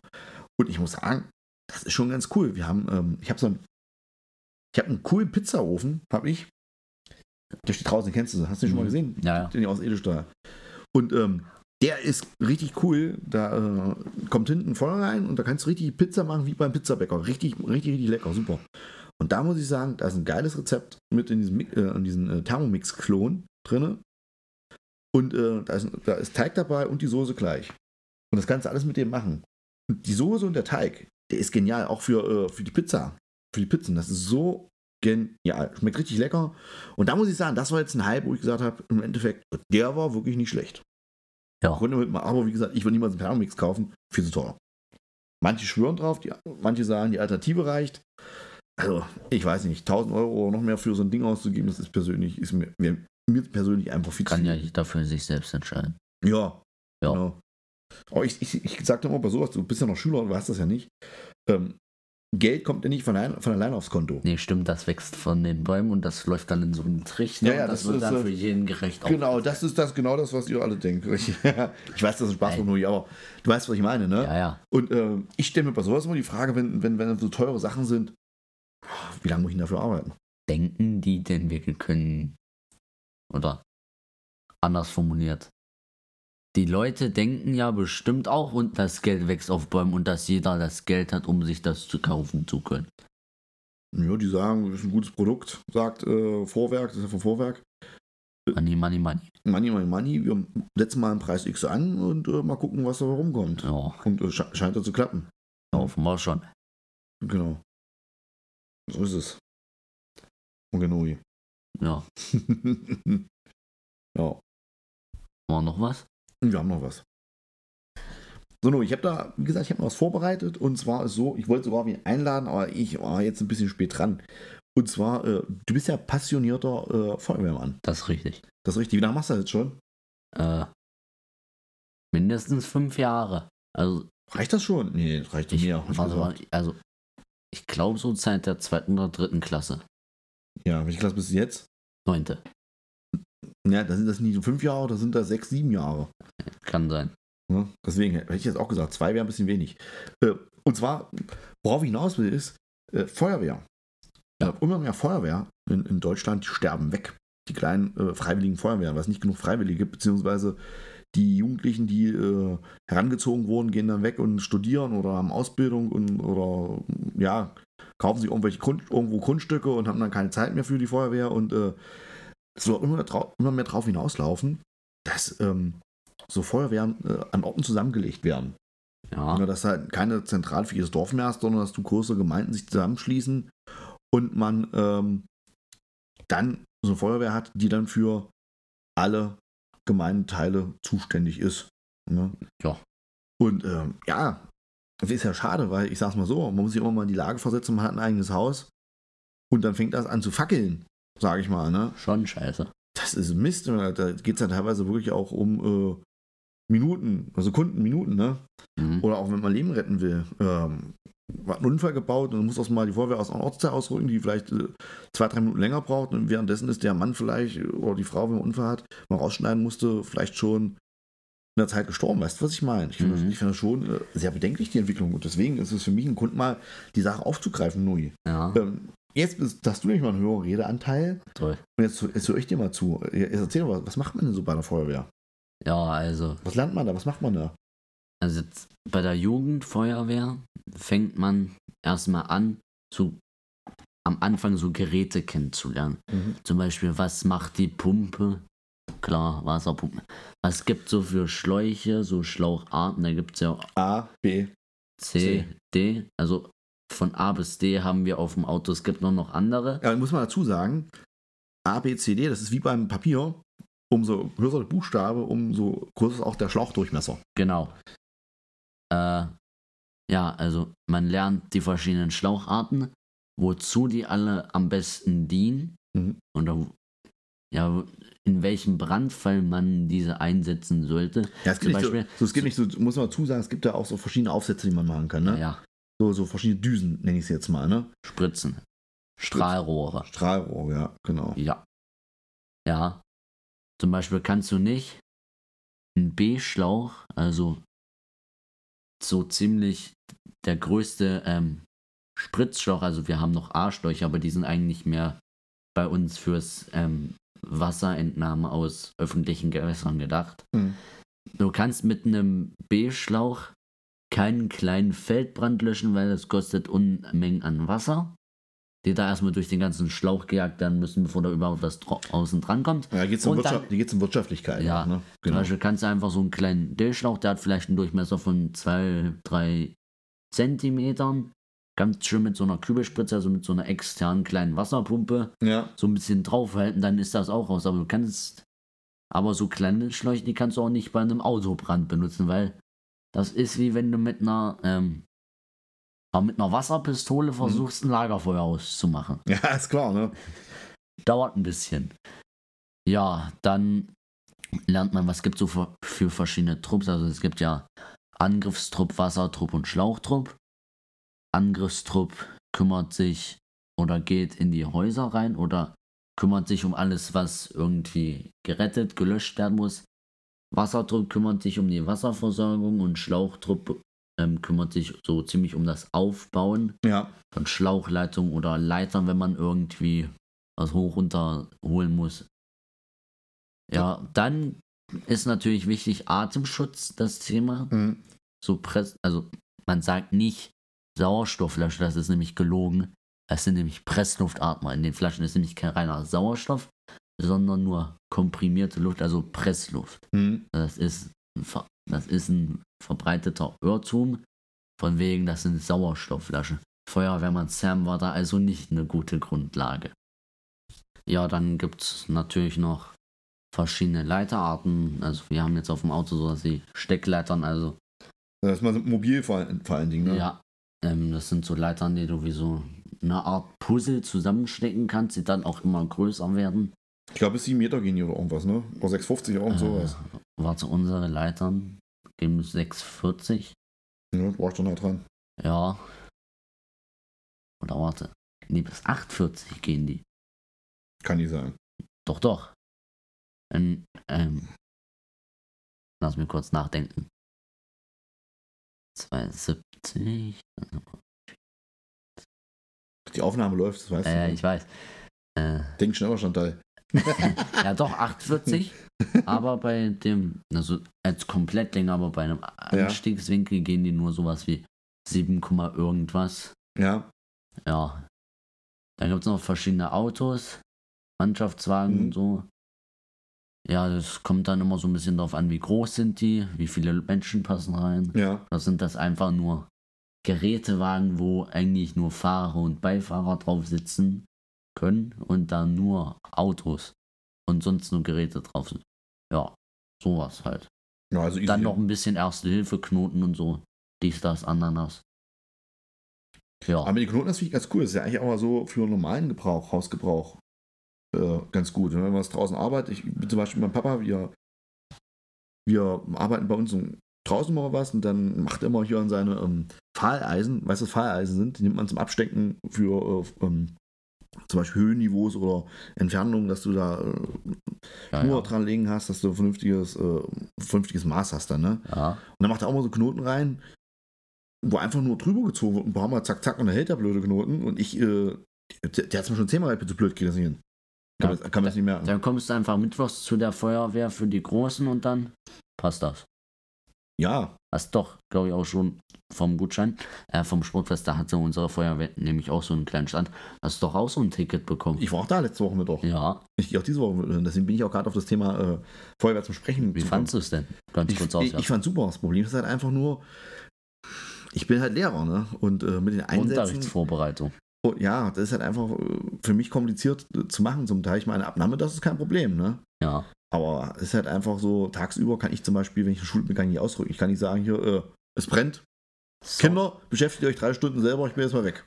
[SPEAKER 1] Und ich muss sagen, das ist schon ganz cool. Wir haben, ähm, ich habe so einen, ich habe einen coolen Pizzaofen, habe ich. Der steht draußen, kennst du, hast du den schon mal gesehen?
[SPEAKER 2] Ja.
[SPEAKER 1] Den aus Edelstahl. Und ähm, der ist richtig cool. Da äh, kommt hinten Feuer rein und da kannst du richtig Pizza machen wie beim Pizzabäcker. Richtig, richtig, richtig lecker, super. Und da muss ich sagen, da ist ein geiles Rezept mit in diesem, äh, in diesem äh, Thermomix-Klon drin. Und äh, da, ist, da ist Teig dabei und die Soße gleich. Und das kannst du alles mit dem machen. Und die Soße und der Teig, der ist genial, auch für, äh, für die Pizza. Für die Pizzen. Das ist so genial. Schmeckt richtig lecker. Und da muss ich sagen, das war jetzt ein Hype, wo ich gesagt habe, im Endeffekt, der war wirklich nicht schlecht.
[SPEAKER 2] Ja.
[SPEAKER 1] Konnte mit, aber wie gesagt, ich würde niemals einen Thermomix kaufen, viel zu teuer. Manche schwören drauf, die, manche sagen, die Alternative reicht. Also, ich weiß nicht, 1000 Euro oder noch mehr für so ein Ding auszugeben, das ist persönlich, ist mir, mir, mir persönlich einfach viel
[SPEAKER 2] Kann
[SPEAKER 1] zu
[SPEAKER 2] ja
[SPEAKER 1] viel.
[SPEAKER 2] jeder für sich selbst entscheiden.
[SPEAKER 1] Ja.
[SPEAKER 2] Ja.
[SPEAKER 1] Genau. Aber ich, ich, ich sag dir mal bei sowas, du bist ja noch Schüler und weißt das ja nicht. Ähm, Geld kommt ja nicht von, allein, von alleine aufs Konto.
[SPEAKER 2] Nee, stimmt, das wächst von den Bäumen und das läuft dann in so einen Trichter
[SPEAKER 1] Ja, ja,
[SPEAKER 2] und das,
[SPEAKER 1] das
[SPEAKER 2] wird
[SPEAKER 1] ist,
[SPEAKER 2] dann
[SPEAKER 1] äh,
[SPEAKER 2] für jeden gerecht.
[SPEAKER 1] Genau, das ist das genau das, was ihr alle denkt. Ich, ich weiß, das ist Spaß von nur, aber du weißt, was ich meine, ne?
[SPEAKER 2] Ja, ja.
[SPEAKER 1] Und ähm, ich stelle mir bei sowas immer die Frage, wenn, wenn, wenn so teure Sachen sind, wie lange muss ich denn dafür arbeiten?
[SPEAKER 2] Denken die denn, wir können. Oder anders formuliert. Die Leute denken ja bestimmt auch, und das Geld wächst auf Bäumen und dass jeder das Geld hat, um sich das zu kaufen zu können.
[SPEAKER 1] Ja, die sagen, das ist ein gutes Produkt, sagt äh, Vorwerk, das ist ja von Vorwerk.
[SPEAKER 2] Money, money, money.
[SPEAKER 1] Money, money, money, wir setzen mal einen Preis X an und äh, mal gucken, was da rumkommt.
[SPEAKER 2] Ja,
[SPEAKER 1] Und äh, sche scheint ja zu klappen.
[SPEAKER 2] kaufen wir schon.
[SPEAKER 1] Genau. So ist es. Und genau.
[SPEAKER 2] Ja,
[SPEAKER 1] ja.
[SPEAKER 2] war noch was?
[SPEAKER 1] Wir haben noch was. So, no, ich habe da, wie gesagt, ich habe noch was vorbereitet. Und zwar ist so, ich wollte sogar wen einladen, aber ich war jetzt ein bisschen spät dran. Und zwar, äh, du bist ja passionierter äh, Feuerwehrmann.
[SPEAKER 2] Das ist richtig.
[SPEAKER 1] Das ist richtig. Wie lange machst du das jetzt schon?
[SPEAKER 2] Äh, mindestens fünf Jahre. Also,
[SPEAKER 1] Reicht das schon? Nee, das reicht
[SPEAKER 2] ich,
[SPEAKER 1] mehr. gesagt.
[SPEAKER 2] also, ich glaube so seit der zweiten oder dritten Klasse.
[SPEAKER 1] Ja, welche Klasse bist du jetzt?
[SPEAKER 2] Neunte.
[SPEAKER 1] Ja, da sind das nicht so fünf Jahre, da sind das sechs, sieben Jahre.
[SPEAKER 2] Kann sein.
[SPEAKER 1] Ne? Deswegen hätte ich jetzt auch gesagt, zwei wäre ein bisschen wenig. Äh, und zwar, worauf ich hinaus will, ist äh, Feuerwehr. Ja. Immer mehr Feuerwehr in, in Deutschland, die sterben weg. Die kleinen äh, freiwilligen Feuerwehren, weil es nicht genug Freiwillige gibt, beziehungsweise die Jugendlichen, die äh, herangezogen wurden, gehen dann weg und studieren oder haben Ausbildung und, oder ja, kaufen sich irgendwelche Grund, irgendwo Grundstücke und haben dann keine Zeit mehr für die Feuerwehr und äh, es soll immer, immer mehr drauf hinauslaufen, dass ähm, so Feuerwehren äh, an Orten zusammengelegt werden.
[SPEAKER 2] Ja,
[SPEAKER 1] Ja, dass halt keine zentral für jedes Dorf mehr ist, sondern dass du größere Gemeinden sich zusammenschließen und man ähm, dann so eine Feuerwehr hat, die dann für alle Gemeindeteile zuständig ist. Ne?
[SPEAKER 2] Ja.
[SPEAKER 1] Und ähm, ja, das ist ja schade, weil ich sag's mal so, man muss sich immer mal in die Lage versetzen, man hat ein eigenes Haus und dann fängt das an zu fackeln, sage ich mal. Ne?
[SPEAKER 2] schon scheiße.
[SPEAKER 1] Das ist Mist. Da geht es ja teilweise wirklich auch um, äh, Minuten, also Sekunden, Minuten, ne?
[SPEAKER 2] Mhm.
[SPEAKER 1] Oder auch wenn man Leben retten will. Ähm, hat einen Unfall gebaut und dann muss auch mal die Feuerwehr aus einem Ortsteil ausrücken, die vielleicht äh, zwei, drei Minuten länger braucht und währenddessen ist der Mann vielleicht oder die Frau, wenn man einen Unfall hat, mal rausschneiden musste, vielleicht schon in der Zeit gestorben. Weißt du, was ich meine? Ich finde das,
[SPEAKER 2] Mhm.
[SPEAKER 1] ich finde das schon äh, sehr bedenklich, die Entwicklung. Und deswegen ist es für mich ein Grund, mal die Sache aufzugreifen, Nui.
[SPEAKER 2] Ja,
[SPEAKER 1] Ähm, jetzt bist, hast du nämlich mal einen höheren Redeanteil
[SPEAKER 2] toll.
[SPEAKER 1] und jetzt, jetzt höre ich dir mal zu. Jetzt erzähl mal, was macht man denn so bei der Feuerwehr?
[SPEAKER 2] Ja, also,
[SPEAKER 1] Was lernt man da? Was macht man da?
[SPEAKER 2] also jetzt bei der Jugendfeuerwehr fängt man erstmal an, so am Anfang so Geräte kennenzulernen. Zum Beispiel, was macht die Pumpe? Klar, Wasserpumpe. Was gibt so für Schläuche, so Schlaucharten? Da gibt es ja
[SPEAKER 1] A, B.
[SPEAKER 2] C, D. Also von A bis D haben wir auf dem Auto. Es gibt nur noch andere.
[SPEAKER 1] Ja, muss man dazu sagen, A, B, C, D, das ist wie beim Papier. Umso größer der Buchstabe, umso größer ist auch der Schlauchdurchmesser.
[SPEAKER 2] Genau. Äh, ja, also man lernt die verschiedenen Schlaucharten, wozu die alle am besten dienen
[SPEAKER 1] Mhm.
[SPEAKER 2] oder ja, in welchem Brandfall man diese einsetzen sollte.
[SPEAKER 1] Ja, es
[SPEAKER 2] Zum
[SPEAKER 1] geht nicht so,
[SPEAKER 2] Beispiel-
[SPEAKER 1] so, es geht nicht so, muss man dazu sagen, es gibt ja auch so verschiedene Aufsätze, die man machen kann. Ne?
[SPEAKER 2] Ja,
[SPEAKER 1] So, so verschiedene Düsen, nenne ich es jetzt mal. Ne?
[SPEAKER 2] Spritzen, Strahlrohre.
[SPEAKER 1] Strahlrohr, ja, genau.
[SPEAKER 2] Ja. Ja. Zum Beispiel kannst du nicht einen B-Schlauch, also so ziemlich der größte ähm, Spritzschlauch, also wir haben noch A-Schläuche, aber die sind eigentlich mehr bei uns fürs ähm, Wasserentnahme aus öffentlichen Gewässern gedacht.
[SPEAKER 1] Mhm.
[SPEAKER 2] Du kannst mit einem B-Schlauch keinen kleinen Feldbrand löschen, weil das kostet Unmengen an Wasser, die da erstmal durch den ganzen Schlauch gejagt werden müssen, bevor da überhaupt was außen dran kommt.
[SPEAKER 1] Ja, geht's um,
[SPEAKER 2] Und
[SPEAKER 1] Wirtschaft,
[SPEAKER 2] dann-
[SPEAKER 1] geht's um Wirtschaftlichkeit.
[SPEAKER 2] Ja,
[SPEAKER 1] ne?
[SPEAKER 2] Zum
[SPEAKER 1] genau.
[SPEAKER 2] Beispiel kannst du einfach so einen kleinen D-Schlauch, der hat vielleicht einen Durchmesser von 2, 3 Zentimetern. Ganz schön mit so einer Kübelspritze, also mit so einer externen kleinen Wasserpumpe,
[SPEAKER 1] Ja,
[SPEAKER 2] so ein bisschen draufhalten, dann ist das auch raus. Aber du kannst, aber so kleine Schläuche, die kannst du auch nicht bei einem Autobrand benutzen, weil das ist wie wenn du mit einer, ähm, ja, mit einer Wasserpistole versuchst, ein Lagerfeuer auszumachen.
[SPEAKER 1] ja, ist klar, ne?
[SPEAKER 2] Dauert ein bisschen. Ja, dann lernt man, was gibt es so für, für verschiedene Trupps. Also es gibt ja Angriffstrupp, Wassertrupp und Schlauchtrupp. Angriffstrupp kümmert sich oder geht in die Häuser rein oder kümmert sich um alles, was irgendwie gerettet, gelöscht werden muss. Wassertrupp kümmert sich um die Wasserversorgung und Schlauchtrupp ähm, kümmert sich so ziemlich um das Aufbauen
[SPEAKER 1] Ja,
[SPEAKER 2] von Schlauchleitungen oder Leitern, wenn man irgendwie was hoch runter holen muss. Ja, dann ist natürlich wichtig Atemschutz, das Thema.
[SPEAKER 1] mhm.
[SPEAKER 2] So Press, also man sagt nicht Sauerstoffflasche, das ist nämlich gelogen. Das sind nämlich Pressluftatmer. In den Flaschen ist nämlich kein reiner Sauerstoff, sondern nur komprimierte Luft, also Pressluft.
[SPEAKER 1] Mhm.
[SPEAKER 2] Das ist, das ist ein verbreiteter Irrtum, von wegen, das sind Sauerstoffflaschen. Feuerwehrmann Sam war da also nicht eine gute Grundlage. Ja, dann gibt es natürlich noch verschiedene Leiterarten. Also wir haben jetzt auf dem Auto sowas wie Steckleitern, also
[SPEAKER 1] Das ist mal so mobil vor, allen- vor allen Dingen, ne?
[SPEAKER 2] ja, ähm, das sind so Leitern, die du wie so eine Art Puzzle zusammenstecken kannst, die dann auch immer größer werden.
[SPEAKER 1] Ich glaube, bis 7 Meter gehen die oder irgendwas, ne? Oder 6,50 oder irgend sowas.
[SPEAKER 2] Äh, warte, unsere Leitern gehen 640.
[SPEAKER 1] Ja, du warst schon nah dran.
[SPEAKER 2] Ja. Oder warte. Nee, bis 840 gehen die.
[SPEAKER 1] Kann nicht sein.
[SPEAKER 2] Doch, doch. Ähm, ähm, lass mich kurz nachdenken. 270.
[SPEAKER 1] Die Aufnahme läuft, das weißt du.
[SPEAKER 2] Äh,
[SPEAKER 1] ne?
[SPEAKER 2] ich weiß. Äh,
[SPEAKER 1] Denk schneller, Chantal.
[SPEAKER 2] ja, doch, 840. aber bei dem, also als Komplettlänge, aber bei einem Anstiegswinkel gehen die nur sowas wie 7, Komma irgendwas.
[SPEAKER 1] Ja,
[SPEAKER 2] Ja. Dann gibt es noch verschiedene Autos, Mannschaftswagen
[SPEAKER 1] Mhm.
[SPEAKER 2] und so. Ja, das kommt dann immer so ein bisschen darauf an, wie groß sind die, wie viele Menschen passen rein.
[SPEAKER 1] ja.
[SPEAKER 2] Das sind das einfach nur Gerätewagen, wo eigentlich nur Fahrer und Beifahrer drauf sitzen können und dann nur Autos und sonst nur Geräte drauf sind. Ja, sowas halt.
[SPEAKER 1] Ja, also.
[SPEAKER 2] Dann noch ein bisschen Erste-Hilfe-Knoten und so. Dies, das, Ananas. Ja.
[SPEAKER 1] Aber die Knoten, das finde ich ganz cool. Das ist ja eigentlich auch mal so für normalen Gebrauch, Hausgebrauch äh, ganz gut. Wenn man was draußen arbeitet, ich bin zum Beispiel mein Papa, wir, wir arbeiten bei uns draußen mal was und dann macht er immer hier an seine ähm, Pfahleisen, weißt du, was Pfahleisen sind? Die nimmt man zum Abstecken für äh, ähm, zum Beispiel Höhenniveaus oder Entfernungen, dass du da äh,
[SPEAKER 2] Ja,
[SPEAKER 1] Schnur
[SPEAKER 2] ja.
[SPEAKER 1] dran legen hast, dass du ein vernünftiges, äh, vernünftiges Maß hast dann, ne?
[SPEAKER 2] ja.
[SPEAKER 1] Und dann macht er auch mal so Knoten rein, wo einfach nur drüber gezogen wird, ein paar Mal zack, zack, und dann hält der blöde Knoten und ich, äh, der, der hat es mir schon zehnmal zu blöd geht das nicht hin. Kann,
[SPEAKER 2] Ja,
[SPEAKER 1] man, kann man das nicht merken.
[SPEAKER 2] Dann kommst du einfach mittwochs zu der Feuerwehr für die Großen und dann passt das.
[SPEAKER 1] Ja,
[SPEAKER 2] Hast doch, glaube ich, auch schon vom Gutschein, äh, vom Sportfest, da hatte unsere Feuerwehr nämlich auch so einen kleinen Stand. Hast doch auch so ein Ticket bekommen.
[SPEAKER 1] ich war auch da letzte Woche mit doch.
[SPEAKER 2] ja,
[SPEAKER 1] Ich gehe auch diese Woche mit. hin. Deswegen bin ich auch gerade auf das Thema äh, Feuerwehr zum Sprechen.
[SPEAKER 2] wie
[SPEAKER 1] gekommen.
[SPEAKER 2] fandest du es denn? Ganz
[SPEAKER 1] ich,
[SPEAKER 2] kurz
[SPEAKER 1] ich,
[SPEAKER 2] auswerfen.
[SPEAKER 1] ich fand super. Das Problem ist halt einfach nur, ich bin halt Lehrer, ne? Und äh, mit den Einsätzen.
[SPEAKER 2] Unterrichtsvorbereitung.
[SPEAKER 1] Oh, ja, das ist halt einfach äh, für mich kompliziert äh, zu machen. Zum Teil, ich meine, Abnahme, das ist kein Problem, ne?
[SPEAKER 2] Ja,
[SPEAKER 1] Aber es ist halt einfach so, tagsüber kann ich zum Beispiel, wenn ich einen Schulbegang nicht ausdrücke, ich kann nicht sagen, hier, äh, es brennt.
[SPEAKER 2] so.
[SPEAKER 1] Kinder, beschäftigt euch drei Stunden selber, ich bin jetzt mal weg.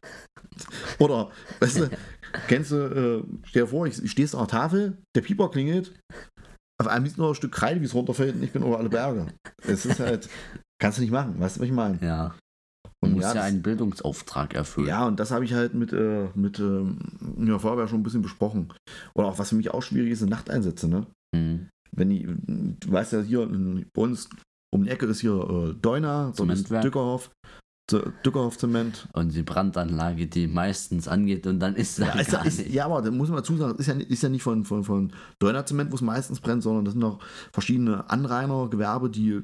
[SPEAKER 1] Oder, weißt du, kennst du, äh, stell dir vor, ich, ich stehst an der Tafel, der Pieper klingelt, auf einem liegt noch ein Stück Kreide, wie es runterfällt und ich bin über alle Berge. Es ist halt, kannst du nicht machen, weißt du, was ich meine?
[SPEAKER 2] Ja, du
[SPEAKER 1] Und
[SPEAKER 2] musst ja,
[SPEAKER 1] das-
[SPEAKER 2] einen Bildungsauftrag erfüllen.
[SPEAKER 1] Ja, und das habe ich halt mit, äh, mit ähm, ja, Feuerwehr schon ein bisschen besprochen. Oder auch was für mich auch schwierig ist, sind Nachteinsätze, ne?
[SPEAKER 2] Mhm.
[SPEAKER 1] Wenn die, du weißt ja hier, bei uns um die Ecke ist hier äh, Deuna, dort ist
[SPEAKER 2] Zementwerk.
[SPEAKER 1] Dückerhof, Z- Dückerhof Zement.
[SPEAKER 2] Und die Brandanlage, die meistens angeht und dann ist da
[SPEAKER 1] Ja, ist,
[SPEAKER 2] gar
[SPEAKER 1] ist, ja, aber da muss man dazu sagen, ist ja, ist ja nicht von, von, von Deuner Zement, wo es meistens brennt, sondern das sind auch verschiedene Anrainergewerbe, die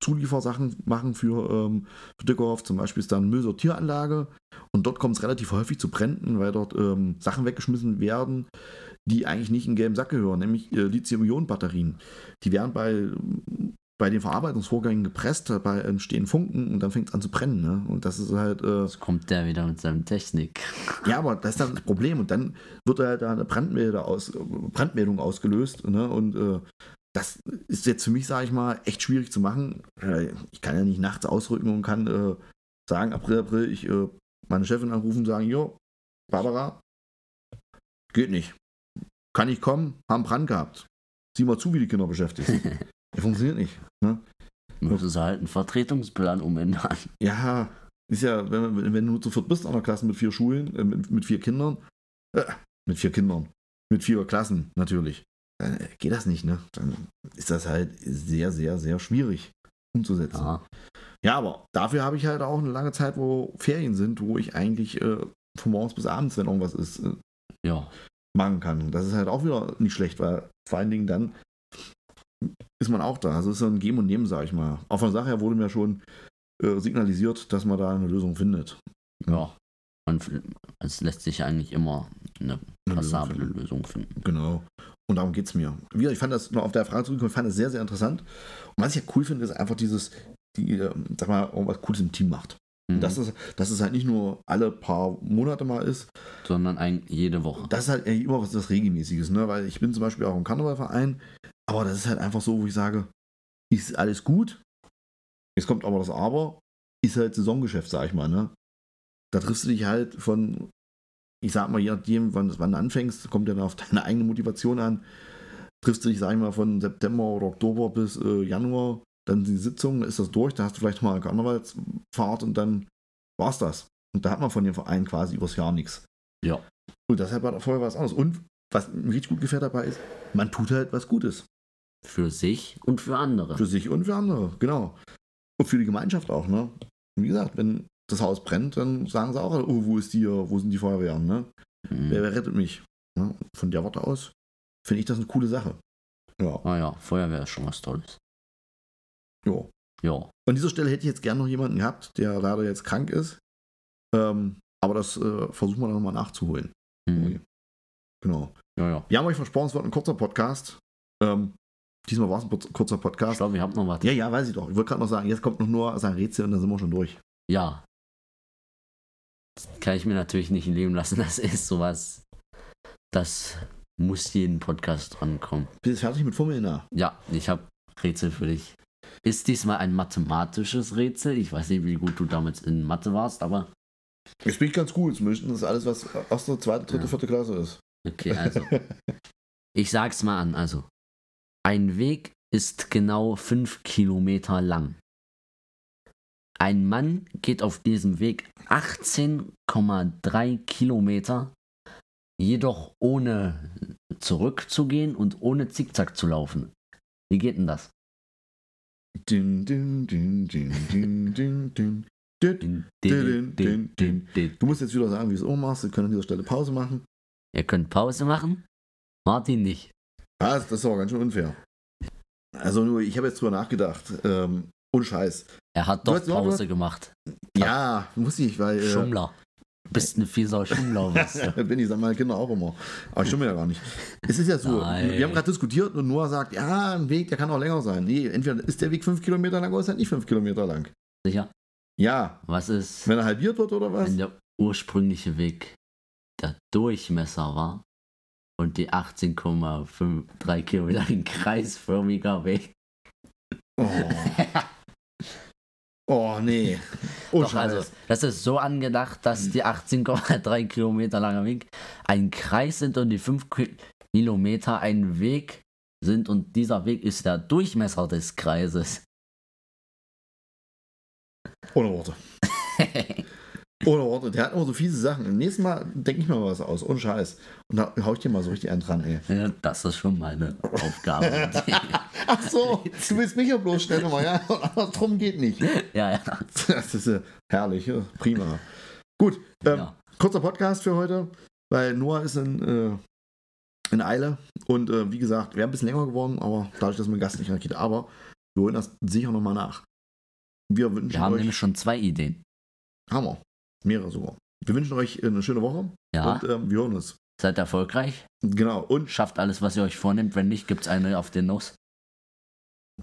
[SPEAKER 1] Zuliefersachen machen für, ähm, für Dückerhof. Zum Beispiel ist da eine Müllsortieranlage und dort kommt es relativ häufig zu Bränden, weil dort ähm, Sachen weggeschmissen werden, die eigentlich nicht in den gelben Sack gehören, nämlich äh, Lithium-Ionen-Batterien. Die werden bei, bei den Verarbeitungsvorgängen gepresst, dabei entstehen Funken und dann fängt es an zu brennen. Ne? Und das ist halt. Äh,
[SPEAKER 2] Jetzt kommt der wieder mit seinem Technik.
[SPEAKER 1] ja, aber das ist dann das Problem. Und dann wird halt da eine Brandmeldung, aus, Brandmeldung ausgelöst. Ne? Und äh, das ist jetzt für mich, sage ich mal, echt schwierig zu machen. Ich kann ja nicht nachts ausrücken und kann äh, sagen, April, April, ich äh, meine Chefin anrufen und sagen, jo, Barbara, geht nicht. Kann ich kommen, haben Brand gehabt. Sieh mal zu, wie die Kinder beschäftigt sind. Ja, funktioniert nicht. Ne?
[SPEAKER 2] Müsstest du halt einen Vertretungsplan umändern.
[SPEAKER 1] Ja, ist ja, wenn, wenn du nur zu viert bist an der Klasse mit vier Schulen, äh, mit, mit vier Kindern, äh, mit vier Kindern, mit vier Klassen natürlich, dann äh, geht das nicht, ne? Dann ist das halt sehr, sehr, sehr schwierig umzusetzen. Ja,
[SPEAKER 2] Ja,
[SPEAKER 1] aber dafür habe ich halt auch eine lange Zeit, wo Ferien sind, wo ich eigentlich äh, von morgens bis abends, wenn irgendwas ist, äh,
[SPEAKER 2] ja.
[SPEAKER 1] Machen kann. Und Das ist halt auch wieder nicht schlecht, weil vor allen Dingen dann ist man auch da. Also es ist so ein Geben und Nehmen, sage ich mal. Auch von Sache her wurde mir schon äh, signalisiert, dass man da eine Lösung findet.
[SPEAKER 2] Ja. F- es lässt sich eigentlich immer eine
[SPEAKER 1] Lösung
[SPEAKER 2] passable
[SPEAKER 1] finden.
[SPEAKER 2] Lösung finden.
[SPEAKER 1] Genau. Und darum geht es mir. Ich fand das noch auf der Frage zurückgekommen, ich fand das sehr, sehr interessant. Und was ich ja cool finde, ist einfach dieses, die, äh, sag mal, irgendwas Cooles im Team macht.
[SPEAKER 2] Mhm.
[SPEAKER 1] Das ist, dass es halt nicht nur alle paar Monate mal ist,
[SPEAKER 2] Sondern ein, jede Woche.
[SPEAKER 1] das ist halt eigentlich immer was, was Regelmäßiges, ne? Weil ich bin zum Beispiel auch im Karnevalverein, aber das ist halt einfach so, wo ich sage, ist alles gut. Jetzt kommt aber das Aber, ist halt Saisongeschäft, sag ich mal, ne? Da triffst du dich halt von, ich sag mal, je nachdem, wann, wann du anfängst, kommt ja dann auf deine eigene Motivation an. Triffst du dich, sag ich mal, von September oder Oktober bis äh, Januar, dann die Sitzung, ist das durch, da hast du vielleicht mal eine Karnevalsfahrt und dann war's das. Und da hat man von dem Verein quasi übers Jahr nichts.
[SPEAKER 2] Ja.
[SPEAKER 1] Und deshalb war vorher was anderes. Und was mir richtig gut gefällt dabei ist, man tut halt was Gutes.
[SPEAKER 2] Für sich und für andere.
[SPEAKER 1] Für sich und für andere, genau. Und für die Gemeinschaft auch, ne? Wie gesagt, wenn das Haus brennt, dann sagen sie auch, oh, wo ist die, wo sind die Feuerwehren, ne?
[SPEAKER 2] Mhm.
[SPEAKER 1] Wer, wer rettet mich? Ne? Von der Warte aus finde ich das eine coole Sache. Ja,
[SPEAKER 2] Ah ja, Feuerwehr ist schon was Tolles.
[SPEAKER 1] Ja.
[SPEAKER 2] Ja.
[SPEAKER 1] An dieser Stelle hätte ich jetzt gerne noch jemanden gehabt, der leider jetzt krank ist. Ähm, aber das äh, versuchen wir dann nochmal nachzuholen.
[SPEAKER 2] Mhm.
[SPEAKER 1] Genau.
[SPEAKER 2] Ja, ja.
[SPEAKER 1] Wir haben euch versprochen, es wird ein kurzer Podcast. Ähm, diesmal war es ein kurz- kurzer
[SPEAKER 2] Ich
[SPEAKER 1] Podcast.
[SPEAKER 2] glaube, ihr habt noch was.
[SPEAKER 1] Ja, ja, weiß ich doch. Ich wollte gerade noch sagen, jetzt kommt noch nur sein Rätsel und dann sind wir schon durch.
[SPEAKER 2] Ja. Das kann ich mir natürlich nicht leben lassen. Das ist sowas. Das muss jeden Podcast drankommen.
[SPEAKER 1] Bist du fertig mit Fummeln?
[SPEAKER 2] Ja, ich habe Rätsel für dich. Ist diesmal ein mathematisches Rätsel. Ich weiß nicht, wie gut du damals in Mathe warst, aber
[SPEAKER 1] Jetzt bin ich ganz gut. Zumindest ist alles, was erste, zweite, dritte,
[SPEAKER 2] Ja.
[SPEAKER 1] vierte Klasse ist.
[SPEAKER 2] okay, also. Ich sag's mal an. Also, ein Weg ist genau 5 Kilometer lang. Ein Mann geht auf diesem Weg 18,3 Kilometer, jedoch ohne zurückzugehen und ohne Zickzack zu laufen. Wie geht denn das?
[SPEAKER 1] Dün, dün, dün, dün, dün, dün, dün. Dün.
[SPEAKER 2] Din, din, din, din, din.
[SPEAKER 1] Du musst jetzt wieder sagen, wie du es auch machst. Wir können an dieser Stelle Pause machen.
[SPEAKER 2] Ihr könnt Pause machen, Martin nicht.
[SPEAKER 1] Ah, das ist aber ganz schön unfair. Also nur, ich habe jetzt drüber nachgedacht. Ähm, ohne Scheiß.
[SPEAKER 2] Er hat doch Pause gemacht.
[SPEAKER 1] Ja, muss ich, weil. Äh,
[SPEAKER 2] Schummler. Du bist ein fieser du.
[SPEAKER 1] bin ich, sagen meine Kinder auch immer. Aber ich stimme ja gar nicht. Es ist ja so,
[SPEAKER 2] Nein.
[SPEAKER 1] wir haben gerade diskutiert und Noah sagt, ja, ein Weg, der kann auch länger sein. Nee, entweder ist der Weg fünf Kilometer lang oder ist er nicht fünf Kilometer lang.
[SPEAKER 2] Sicher?
[SPEAKER 1] Ja,
[SPEAKER 2] Was ist,
[SPEAKER 1] wenn er halbiert wird oder was?
[SPEAKER 2] wenn der ursprüngliche Weg der Durchmesser war und die 18,53 Kilometer ein kreisförmiger Weg?
[SPEAKER 1] Oh, oh nee. Oh,
[SPEAKER 2] Doch, also, das ist so angedacht, dass die 18,3 Kilometer langer Weg ein Kreis sind und die 5 Ki- Kilometer ein Weg sind und dieser Weg ist der Durchmesser des Kreises.
[SPEAKER 1] Ohne Worte. Ohne Worte. Der hat immer so fiese Sachen. Nächstes Mal denke ich mir mal was aus. Ohne Scheiß. Und da hau ich dir mal so richtig einen dran, ey.
[SPEAKER 2] Ja, das ist schon meine Aufgabe.
[SPEAKER 1] Ach so, du willst mich ja bloßstellen, aber ja, andersrum geht nicht.
[SPEAKER 2] ja, ja.
[SPEAKER 1] Das ist äh, herrlich, ja, prima. Gut, ähm,
[SPEAKER 2] ja.
[SPEAKER 1] kurzer Podcast für heute, weil Noah ist in, äh, in Eile und äh, wie gesagt, wäre ein bisschen länger geworden, aber dadurch, dass mein Gast nicht geht, aber wir holen das sicher nochmal nach. Wir wünschen
[SPEAKER 2] Wir haben
[SPEAKER 1] euch,
[SPEAKER 2] nämlich schon zwei Ideen.
[SPEAKER 1] Hammer, mehrere sogar. Wir wünschen euch eine schöne Woche
[SPEAKER 2] Ja,
[SPEAKER 1] und ähm, wir hören uns.
[SPEAKER 2] seid erfolgreich,
[SPEAKER 1] Genau, und
[SPEAKER 2] schafft alles, was ihr euch vornehmt. Wenn nicht, gibt es eine auf den Nuss.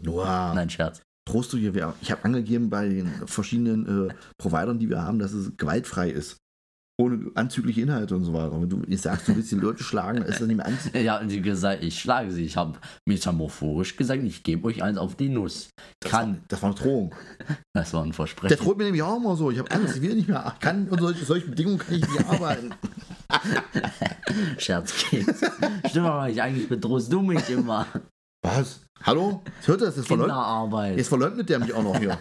[SPEAKER 1] Noah,
[SPEAKER 2] Nein, Scherz.
[SPEAKER 1] Trost du hier, ich habe angegeben bei den verschiedenen äh, Providern, die wir haben, dass es gewaltfrei ist. Ohne anzügliche Inhalte und so weiter. Wenn du jetzt sagst, du willst die Leute schlagen, ist das nicht mehr anzüglich.
[SPEAKER 2] Ja, und die gesagt, ich schlage sie. Ich habe metaphorisch gesagt, ich gebe euch eins auf die Nuss.
[SPEAKER 1] Das
[SPEAKER 2] Kann.
[SPEAKER 1] war, das war eine Drohung.
[SPEAKER 2] Das war ein
[SPEAKER 1] Der
[SPEAKER 2] Versprechen.
[SPEAKER 1] droht mir nämlich auch immer so. Ich habe Angst, ich will nicht mehr. Kann unter solche, solche Bedingungen kann ich nicht arbeiten.
[SPEAKER 2] Scherz geht. Stimmt aber nicht. Eigentlich bedrohst du mich immer.
[SPEAKER 1] Was? Hallo? Das hört das? Jetzt verleugnet,
[SPEAKER 2] Kinderarbeit.
[SPEAKER 1] jetzt verleugnet der mich auch noch hier.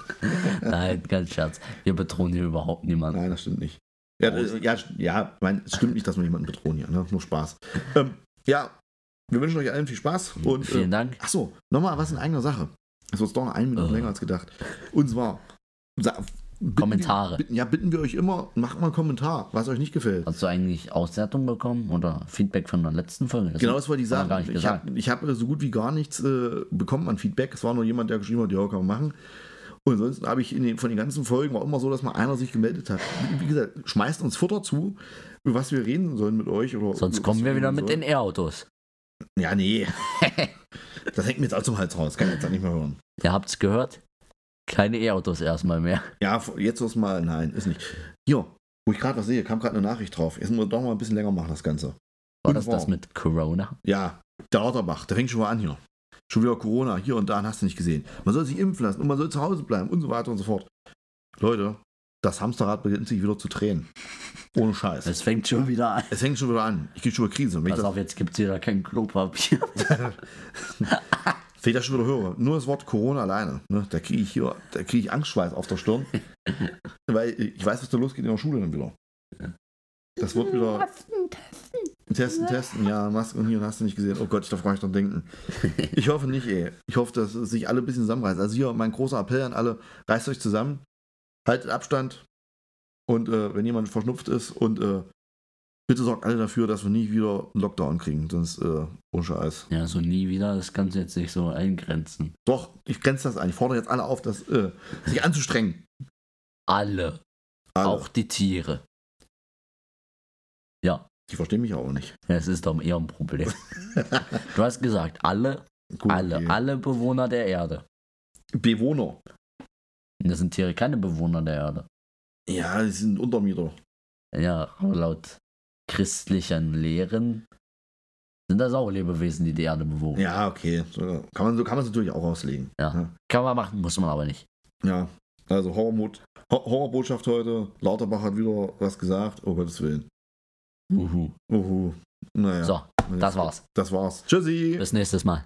[SPEAKER 2] Nein, ganz Scherz. Wir bedrohen hier überhaupt niemanden.
[SPEAKER 1] Nein, das stimmt nicht. Ja, das, ja, ja ich meine, es stimmt nicht, dass wir jemanden bedrohen hier. Ne? Nur Spaß. Ähm, ja, wir wünschen euch allen viel Spaß. Und,
[SPEAKER 2] Vielen
[SPEAKER 1] äh,
[SPEAKER 2] Dank.
[SPEAKER 1] Achso, nochmal was in eigener Sache. Es wird doch noch eine Minute
[SPEAKER 2] Oh.
[SPEAKER 1] länger als gedacht. Und zwar, bitten
[SPEAKER 2] Kommentare.
[SPEAKER 1] Wir, bitten, ja, bitten wir euch immer, macht mal einen Kommentar, was euch nicht gefällt.
[SPEAKER 2] Hast du eigentlich Auswertung bekommen oder Feedback von der letzten Folge?
[SPEAKER 1] Genau, das wollte ich sagen.
[SPEAKER 2] Gar nicht
[SPEAKER 1] ich habe hab so gut wie gar nichts äh, bekommen an Feedback. Es war nur jemand, der geschrieben hat, ja, kann man machen. Und ansonsten habe ich den, von den ganzen Folgen war immer so, dass mal einer sich gemeldet hat. Wie gesagt, schmeißt uns Futter zu, über was wir reden sollen mit euch. Oder
[SPEAKER 2] Sonst kommen wir wieder mit den E-Autos.
[SPEAKER 1] Ja, nee. das hängt mir jetzt auch zum Hals raus. Kann ich jetzt auch nicht mehr hören.
[SPEAKER 2] Ihr habt's gehört? Keine E-Autos erstmal mehr.
[SPEAKER 1] Ja, jetzt ist mal, nein, ist nicht. Hier, wo ich gerade was sehe, kam gerade eine Nachricht drauf. Jetzt müssen wir doch mal ein bisschen länger machen, das Ganze.
[SPEAKER 2] War
[SPEAKER 1] Und
[SPEAKER 2] das das
[SPEAKER 1] warum?
[SPEAKER 2] mit Corona?
[SPEAKER 1] Ja, der Lauterbach, der fängt schon mal an hier. Schon wieder Corona, hier und da, hast du nicht gesehen. Man soll sich impfen lassen und man soll zu Hause bleiben und so weiter und so fort. Leute, das Hamsterrad beginnt sich wieder zu drehen. Ohne Scheiß.
[SPEAKER 2] Es fängt schon wieder an.
[SPEAKER 1] Es fängt schon wieder an. Ich krieg schon wieder Krise.
[SPEAKER 2] Pass
[SPEAKER 1] das,
[SPEAKER 2] auf, jetzt gibt's wieder kein Klopapier.
[SPEAKER 1] wenn ich das schon wieder höre, nur das Wort Corona alleine, ne, da kriege ich hier, da kriege ich Angstschweiß auf der Stirn. weil ich weiß, was da losgeht in der Schule dann wieder. Das wird wieder. Testen, testen, ja, Masken hier hast du nicht gesehen. Oh Gott, ich darf gar nicht dran denken. Ich hoffe nicht, ey. Ich hoffe, dass sich alle ein bisschen zusammenreißen. Also hier mein großer Appell an alle, reißt euch zusammen, haltet Abstand und äh, wenn jemand verschnupft ist und äh, bitte sorgt alle dafür, dass wir nie wieder einen Lockdown kriegen, sonst äh, ohne Scheiß.
[SPEAKER 2] Ja, so nie wieder, das kannst du jetzt nicht so eingrenzen.
[SPEAKER 1] Doch, ich grenze das ein. Ich fordere jetzt alle auf, das, äh, sich anzustrengen.
[SPEAKER 2] Alle,
[SPEAKER 1] Alle.
[SPEAKER 2] auch die Tiere. Ja,
[SPEAKER 1] Die verstehen mich auch nicht.
[SPEAKER 2] das ist doch eher ein Problem. du hast gesagt, alle,
[SPEAKER 1] Gut,
[SPEAKER 2] alle,
[SPEAKER 1] okay.
[SPEAKER 2] alle Bewohner der Erde.
[SPEAKER 1] Bewohner.
[SPEAKER 2] Das sind Tiere keine Bewohner der Erde.
[SPEAKER 1] Ja, die sind Untermieter.
[SPEAKER 2] Ja, aber laut christlichen Lehren sind das auch Lebewesen, die die Erde bewohnen.
[SPEAKER 1] Ja, okay. So kann man so kann man es natürlich auch auslegen.
[SPEAKER 2] Ja. Kann man machen, muss man aber nicht.
[SPEAKER 1] Ja, also Horrormut, Ho- Horrorbotschaft heute. Lauterbach hat wieder was gesagt. Oh Gottes Willen.
[SPEAKER 2] Uhu.
[SPEAKER 1] Uhu. Naja.
[SPEAKER 2] So, das war's.
[SPEAKER 1] Das war's. Tschüssi.
[SPEAKER 2] Bis nächstes Mal.